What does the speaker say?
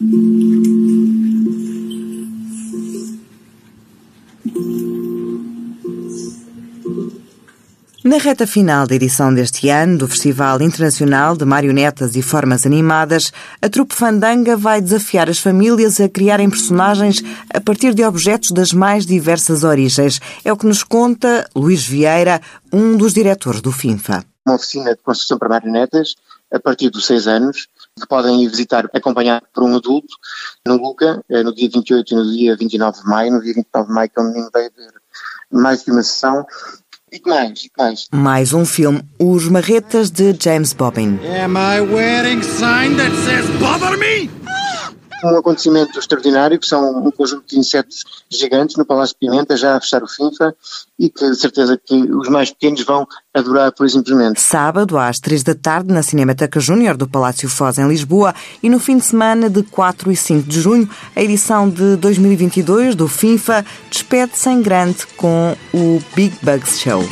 Na reta final da edição deste ano do Festival Internacional de Marionetas e Formas Animadas, a trupe Fandanga vai desafiar as famílias a criarem personagens a partir de objetos das mais diversas origens. É o que nos conta Luís Vieira, um dos diretores do FINFA. Uma oficina de construção para marionetas a partir dos seis anos, que podem ir visitar acompanhado por um adulto no Luca, eh, no dia 28 e no dia 29 de maio. No dia 29 de maio, que é o menino veio ver mais de uma sessão e que mais? E que mais? Mais um filme, Os Marretas de James Bobbin. Am I wearing sign that says bother me? Um acontecimento extraordinário, que são um conjunto de insetos gigantes no Palácio Pimenta, já a fechar o FIFA, e que de certeza que os mais pequenos vão adorar, por simplesmente. Sábado, às três da tarde, na Cinemateca Júnior do Palácio Foz, em Lisboa, e no fim de semana de 4 e 5 de junho, a edição de 2022 do FIFA despede-se em grande com o Big Bugs Show.